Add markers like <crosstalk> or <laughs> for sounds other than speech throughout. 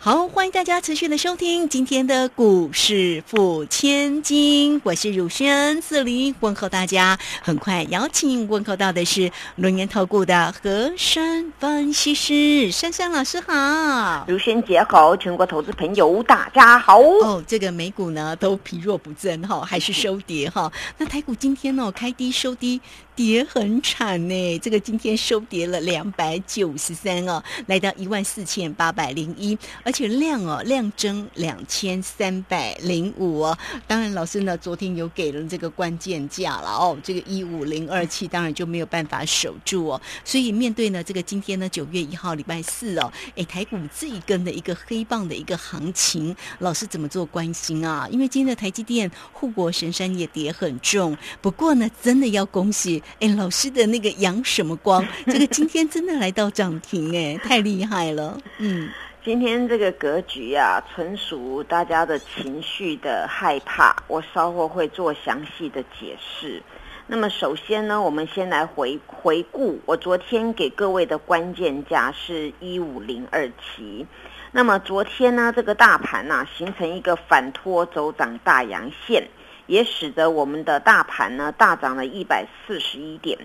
好，欢迎大家持续的收听今天的股市付千金，我是汝轩，这里问候大家。很快邀请问候到的是轮研投顾的和山分析师珊珊老师好，汝轩姐好，全国投资朋友大家好。哦，这个美股呢都疲弱不振哈，还是收跌哈。那台股今天呢开低收低。跌很惨呢，这个今天收跌了两百九十三哦，来到一万四千八百零一，而且量哦量增两千三百零五哦。当然，老师呢昨天有给了这个关键价了哦，这个一五零二七当然就没有办法守住哦。所以面对呢这个今天呢九月一号礼拜四哦，哎台股这一根的一个黑棒的一个行情，老师怎么做关心啊？因为今天的台积电护国神山也跌很重，不过呢真的要恭喜。哎，老师的那个阳什么光？<laughs> 这个今天真的来到涨停，哎，太厉害了。嗯，今天这个格局啊，纯属大家的情绪的害怕，我稍后会做详细的解释。那么首先呢，我们先来回回顾，我昨天给各位的关键价是一五零二七。那么昨天呢，这个大盘呐，形成一个反托走涨大阳线。也使得我们的大盘呢大涨了一百四十一点。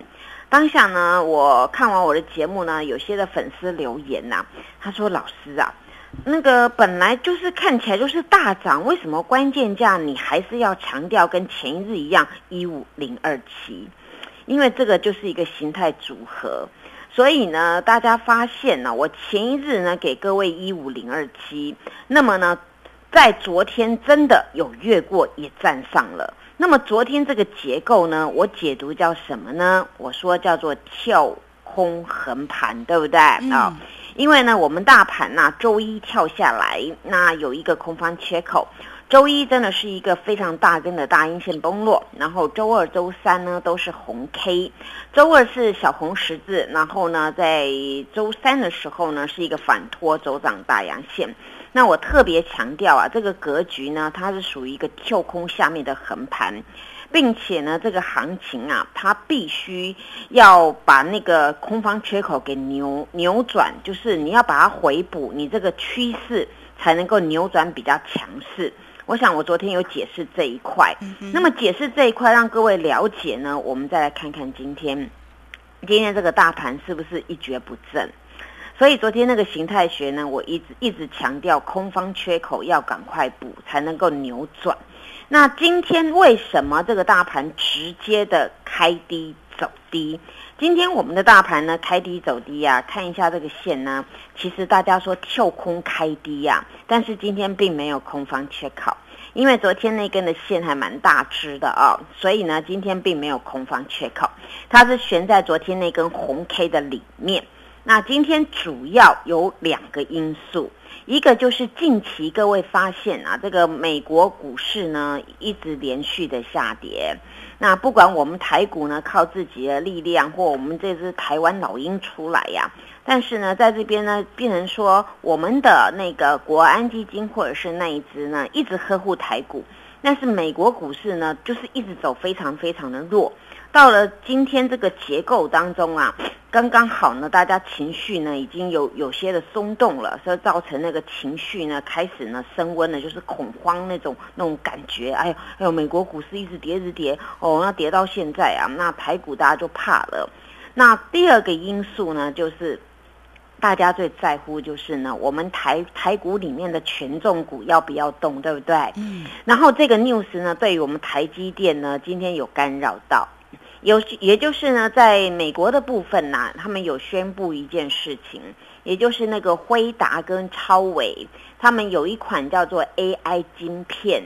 当下呢，我看完我的节目呢，有些的粉丝留言呐，他说：“老师啊，那个本来就是看起来就是大涨，为什么关键价你还是要强调跟前一日一样一五零二七？因为这个就是一个形态组合。所以呢，大家发现呢，我前一日呢给各位一五零二七，那么呢。”在昨天真的有越过，也站上了。那么昨天这个结构呢，我解读叫什么呢？我说叫做跳空横盘，对不对啊？因为呢，我们大盘呐，周一跳下来，那有一个空方缺口。周一真的是一个非常大根的大阴线崩落，然后周二、周三呢都是红 K，周二是小红十字，然后呢在周三的时候呢是一个反托走涨大阳线。那我特别强调啊，这个格局呢，它是属于一个跳空下面的横盘，并且呢，这个行情啊，它必须要把那个空方缺口给扭扭转，就是你要把它回补，你这个趋势才能够扭转比较强势。我想我昨天有解释这一块，那么解释这一块让各位了解呢，我们再来看看今天，今天这个大盘是不是一蹶不振？所以昨天那个形态学呢，我一直一直强调空方缺口要赶快补，才能够扭转。那今天为什么这个大盘直接的开低走低？今天我们的大盘呢开低走低啊，看一下这个线呢，其实大家说跳空开低呀，但是今天并没有空方缺口，因为昨天那根的线还蛮大只的啊，所以呢今天并没有空方缺口，它是悬在昨天那根红 K 的里面。那今天主要有两个因素，一个就是近期各位发现啊，这个美国股市呢一直连续的下跌。那不管我们台股呢靠自己的力量，或我们这只台湾老鹰出来呀，但是呢在这边呢，病人说我们的那个国安基金或者是那一只呢一直呵护台股，但是美国股市呢就是一直走非常非常的弱。到了今天这个结构当中啊，刚刚好呢，大家情绪呢已经有有些的松动了，所以造成那个情绪呢开始呢升温了，就是恐慌那种那种感觉。哎呦哎呦，美国股市一直跌，一直跌，哦，那跌到现在啊，那台股大家就怕了。那第二个因素呢，就是大家最在乎就是呢，我们台台股里面的权重股要不要动，对不对？嗯。然后这个 news 呢，对于我们台积电呢，今天有干扰到。有，也就是呢，在美国的部分呢，他们有宣布一件事情，也就是那个辉达跟超伟，他们有一款叫做 AI 晶片，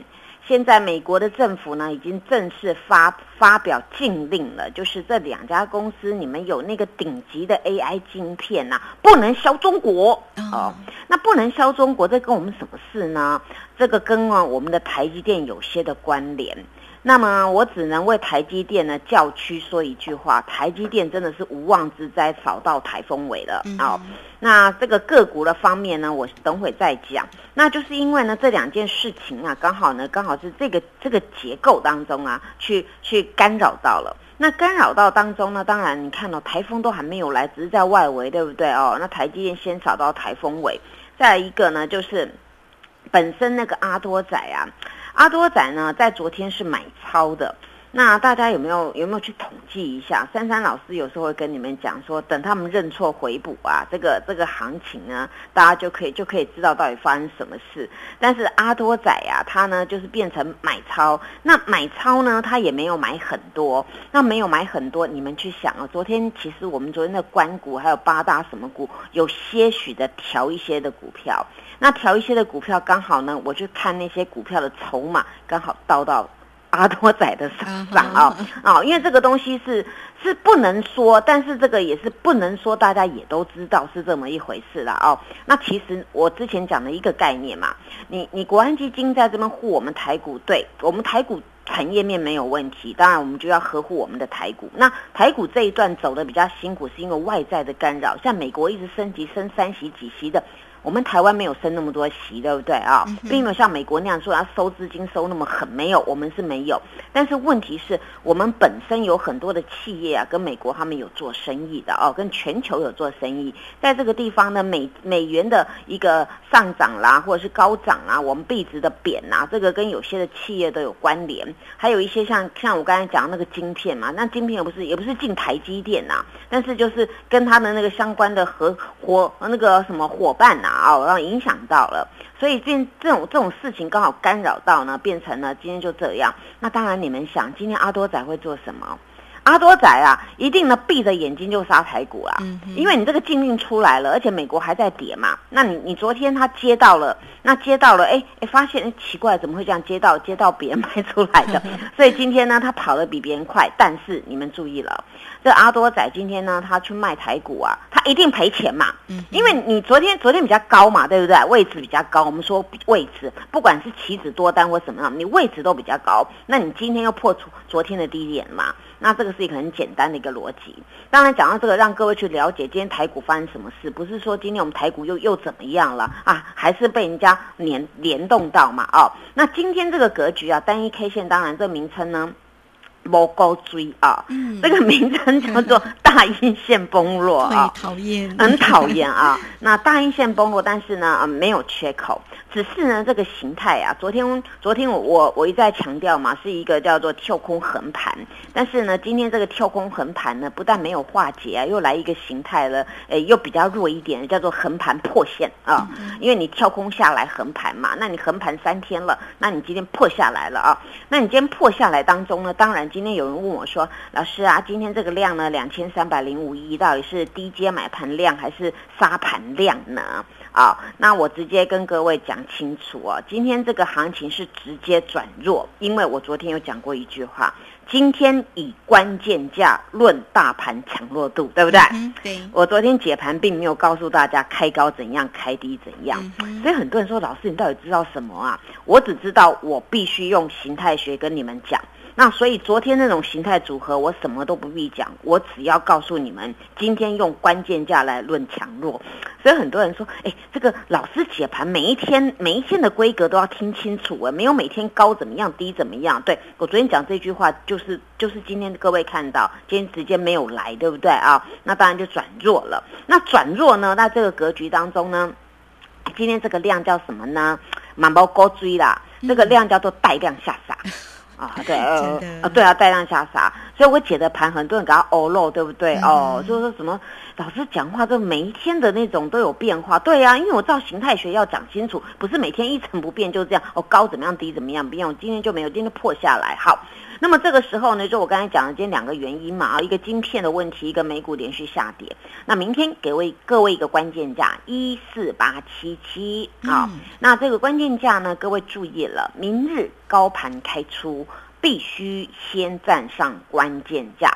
现在美国的政府呢已经正式发发表禁令了，就是这两家公司，你们有那个顶级的 AI 晶片呐，不能销中国哦。那不能销中国，这跟我们什么事呢？这个跟啊我们的台积电有些的关联。那么我只能为台积电呢叫屈说一句话：台积电真的是无妄之灾，扫到台风尾了啊！那这个个股的方面呢，我等会再讲。那就是因为呢这两件事情啊，刚好呢刚好是这个这个结构当中啊，去去干扰到了。那干扰到当中呢，当然你看到台风都还没有来，只是在外围，对不对哦？那台积电先扫到台风尾，再一个呢就是本身那个阿多仔啊。阿多仔呢，在昨天是买超的。那大家有没有有没有去统计一下？珊珊老师有时候会跟你们讲说，等他们认错回补啊，这个这个行情呢，大家就可以就可以知道到底发生什么事。但是阿多仔啊，他呢就是变成买超。那买超呢，他也没有买很多。那没有买很多，你们去想啊，昨天其实我们昨天的关股还有八大什么股，有些许的调一些的股票。那调一些的股票，刚好呢，我去看那些股票的筹码，刚好到到阿多仔的身上啊啊！因为这个东西是是不能说，但是这个也是不能说，大家也都知道是这么一回事了哦。那其实我之前讲的一个概念嘛，你你国安基金在这边护我们台股，对我们台股产业面没有问题，当然我们就要呵护我们的台股。那台股这一段走的比较辛苦，是因为外在的干扰，像美国一直升级升三席几席的。我们台湾没有升那么多息，对不对啊？并没有像美国那样说要收资金收那么狠，没有，我们是没有。但是问题是我们本身有很多的企业啊，跟美国他们有做生意的哦，跟全球有做生意。在这个地方呢，美美元的一个上涨啦，或者是高涨啊，我们币值的贬啊，这个跟有些的企业都有关联。还有一些像像我刚才讲那个晶片嘛，那晶片也不是也不是进台积电呐，但是就是跟他的那个相关的合伙那个什么伙伴呐。啊，然后影响到了，所以变这种这种事情刚好干扰到呢，变成了今天就这样。那当然，你们想今天阿多仔会做什么？阿多仔啊，一定呢闭着眼睛就杀台股啊，因为你这个禁令出来了，而且美国还在跌嘛。那你你昨天他接到了，那接到了，哎哎，发现奇怪，怎么会这样接到接到别人卖出来的？<laughs> 所以今天呢，他跑得比别人快，但是你们注意了。这阿多仔今天呢，他去卖台股啊，他一定赔钱嘛，因为你昨天昨天比较高嘛，对不对？位置比较高，我们说位置，不管是棋子多单或什么样，你位置都比较高，那你今天又破出昨天的低点嘛？那这个是一个很简单的一个逻辑。当然讲到这个，让各位去了解今天台股发生什么事，不是说今天我们台股又又怎么样了啊？还是被人家联联动到嘛？哦，那今天这个格局啊，单一 K 线，当然这个名称呢。摩高追啊，这个名称叫做 <laughs> 大阴线崩落啊，讨厌，很讨厌啊。<laughs> 那大阴线崩落，但是呢，没有缺口。只是呢，这个形态啊，昨天昨天我我我一再强调嘛，是一个叫做跳空横盘。但是呢，今天这个跳空横盘呢，不但没有化解啊，又来一个形态了，诶，又比较弱一点，叫做横盘破线啊。因为你跳空下来横盘嘛，那你横盘三天了，那你今天破下来了啊。那你今天破下来当中呢，当然今天有人问我说，老师啊，今天这个量呢，两千三百零五一，到底是低阶买盘量还是杀盘量呢？啊，那我直接跟各位讲清楚哦，今天这个行情是直接转弱，因为我昨天有讲过一句话，今天以关键价论大盘强弱度，对不对？对。我昨天解盘并没有告诉大家开高怎样，开低怎样，所以很多人说老师你到底知道什么啊？我只知道我必须用形态学跟你们讲。那所以昨天那种形态组合，我什么都不必讲，我只要告诉你们，今天用关键价来论强弱。所以很多人说，哎，这个老师解盘每一天每一天的规格都要听清楚啊，没有每天高怎么样，低怎么样。对我昨天讲这句话，就是就是今天各位看到，今天直接没有来，对不对啊？那当然就转弱了。那转弱呢？那这个格局当中呢，今天这个量叫什么呢？满包高追啦，这个量叫做带量下杀。啊，<laughs> 对，呃，啊，对啊，带量下杀，所以我解的盘，很多人给他欧漏，对不对？哦，就是说什么老师讲话，就每一天的那种都有变化，对呀，因为我照形态学要讲清楚，不是每天一成不变，就这样，哦，高怎么样，低怎么样，不用，今天就没有，今天破下来，好。<laughs> 那么这个时候呢，就我刚才讲的，今天两个原因嘛啊，一个晶片的问题，一个美股连续下跌。那明天给位各位一个关键价一四八七七啊，那这个关键价呢，各位注意了，明日高盘开出必须先站上关键价。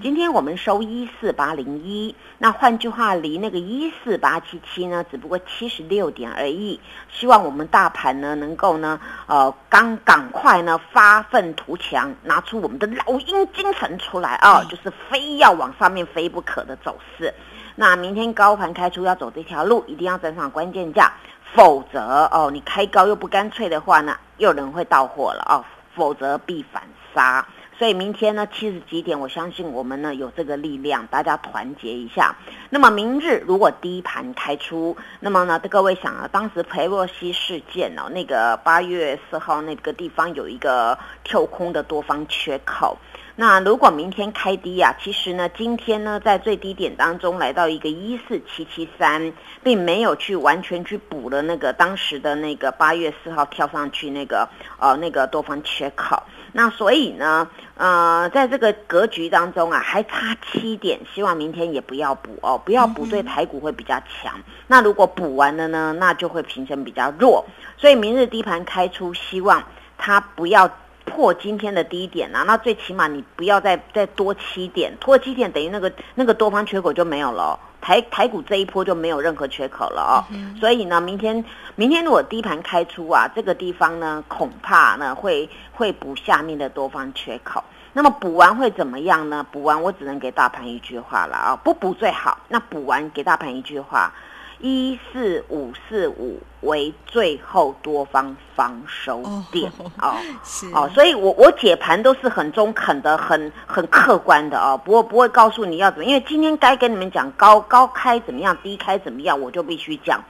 今天我们收一四八零一，那换句话，离那个一四八七七呢，只不过七十六点而已。希望我们大盘呢，能够呢，呃，刚赶快呢发愤图强，拿出我们的老鹰精神出来啊，就是非要往上面飞不可的走势。那明天高盘开出要走这条路，一定要站上关键价，否则哦，你开高又不干脆的话呢，又有人会到货了哦。否则必反杀，所以明天呢七十几点，我相信我们呢有这个力量，大家团结一下。那么明日如果低盘开出，那么呢各位想啊，当时裴洛西事件哦，那个八月四号那个地方有一个跳空的多方缺口。那如果明天开低啊，其实呢，今天呢，在最低点当中来到一个一四七七三，并没有去完全去补了那个当时的那个八月四号跳上去那个呃那个多方缺口。那所以呢，呃，在这个格局当中啊，还差七点，希望明天也不要补哦，不要补，对台股会比较强。那如果补完了呢，那就会平成比较弱。所以明日低盘开出，希望它不要。破今天的低点啊，那最起码你不要再再多七点，多七点等于那个那个多方缺口就没有了，台台股这一波就没有任何缺口了哦。所以呢，明天明天如果低盘开出啊，这个地方呢恐怕呢会会补下面的多方缺口。那么补完会怎么样呢？补完我只能给大盘一句话了啊，不补最好。那补完给大盘一句话。一四五四五为最后多方防守点哦，是哦，所以我我解盘都是很中肯的，很很客观的哦，不会不会告诉你要怎么，因为今天该跟你们讲高高开怎么样，低开怎么样，我就必须讲。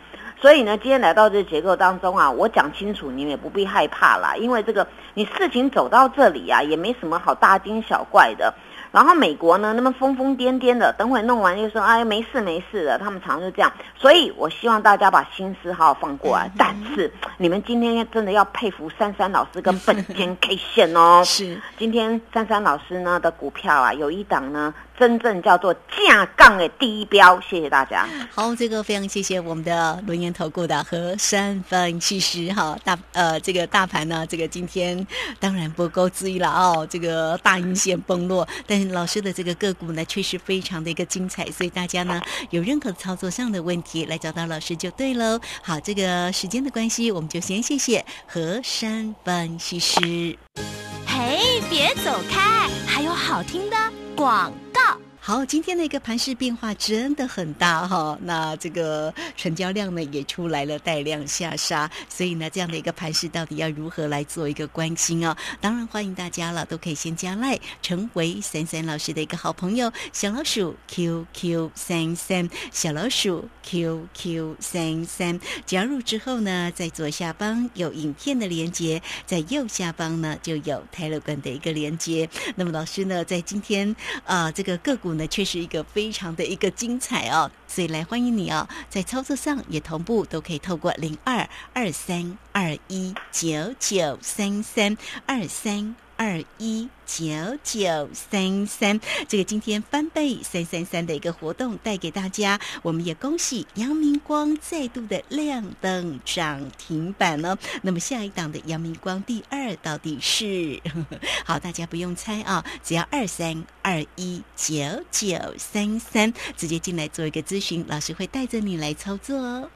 所以呢，今天来到这结构当中啊，我讲清楚，你们也不必害怕啦，因为这个你事情走到这里啊，也没什么好大惊小怪的。然后美国呢，那么疯疯癫癫的，等会弄完又说哎没事没事的，他们常常就这样。所以我希望大家把心思好好放过来。但是你们今天真的要佩服珊珊老师跟本间 K 线哦。是，今天珊珊老师呢的股票啊，有一档呢。真正叫做架杠的第一标，谢谢大家。好，这个非常谢谢我们的轮研投顾的和三分析师哈大呃这个大盘呢，这个今天当然不够注意了哦，这个大阴线崩落，但老师的这个个股呢确实非常的一个精彩，所以大家呢有任何操作上的问题来找到老师就对喽。好，这个时间的关系，我们就先谢谢和山分析师。嘿，别走开，还有好听的广告。好，今天的一个盘势变化真的很大哈，那这个成交量呢也出来了，带量下杀，所以呢这样的一个盘势到底要如何来做一个关心啊？当然欢迎大家了，都可以先加赖，成为三三老师的一个好朋友，小老鼠 QQ 三三，小老鼠 QQ 三三，加入之后呢，在左下方有影片的连接，在右下方呢就有泰勒管的一个连接。那么老师呢在今天啊这个个股。那确实一个非常的一个精彩哦，所以来欢迎你哦，在操作上也同步都可以透过零二二三二一九九三三二三。二一九九三三，这个今天翻倍三三三的一个活动带给大家，我们也恭喜阳明光再度的亮灯涨停板哦。那么下一档的阳明光第二到底是？<laughs> 好，大家不用猜啊，只要二三二一九九三三直接进来做一个咨询，老师会带着你来操作哦。